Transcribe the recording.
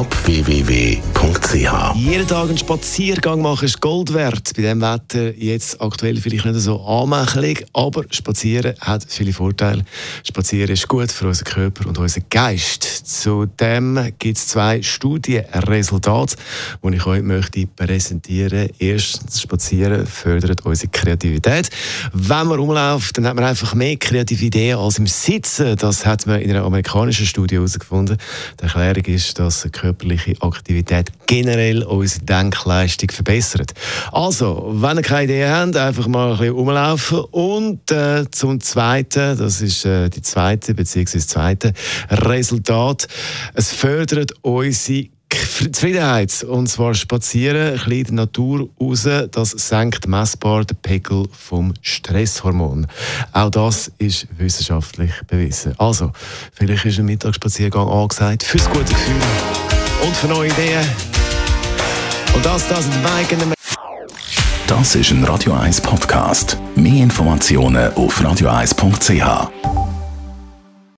www.kopfwww.ch Jeden Tag einen Spaziergang machen ist Gold wert. Bei diesem Wetter jetzt aktuell vielleicht nicht so anmächelig, aber Spazieren hat viele Vorteile. Spazieren ist gut für unseren Körper und unseren Geist. Zudem gibt es zwei Studienresultate, die ich euch möchte präsentieren möchte. Erstens, Spazieren fördert unsere Kreativität. Wenn man rumläuft, dann hat man einfach mehr kreative Ideen als im Sitzen. Das hat man in einer amerikanischen Studie herausgefunden. Die Erklärung ist, dass körperliche Aktivität generell unsere Denkleistung verbessert. Also, wenn ihr keine Idee habt, einfach mal ein bisschen rumlaufen. Und äh, zum Zweiten, das ist äh, die zweite bzw. das zweite Resultat, es fördert unsere Zufriedenheit. Und zwar spazieren, ein bisschen in der Natur raus, das senkt messbar den Pegel vom Stresshormon. Auch das ist wissenschaftlich bewiesen. Also, vielleicht ist ein Mittagsspaziergang angesagt fürs gute Gefühl und für neue Ideen. Und das, das sind Mike Das ist ein Radio 1 Podcast. Mehr Informationen auf radio1.ch.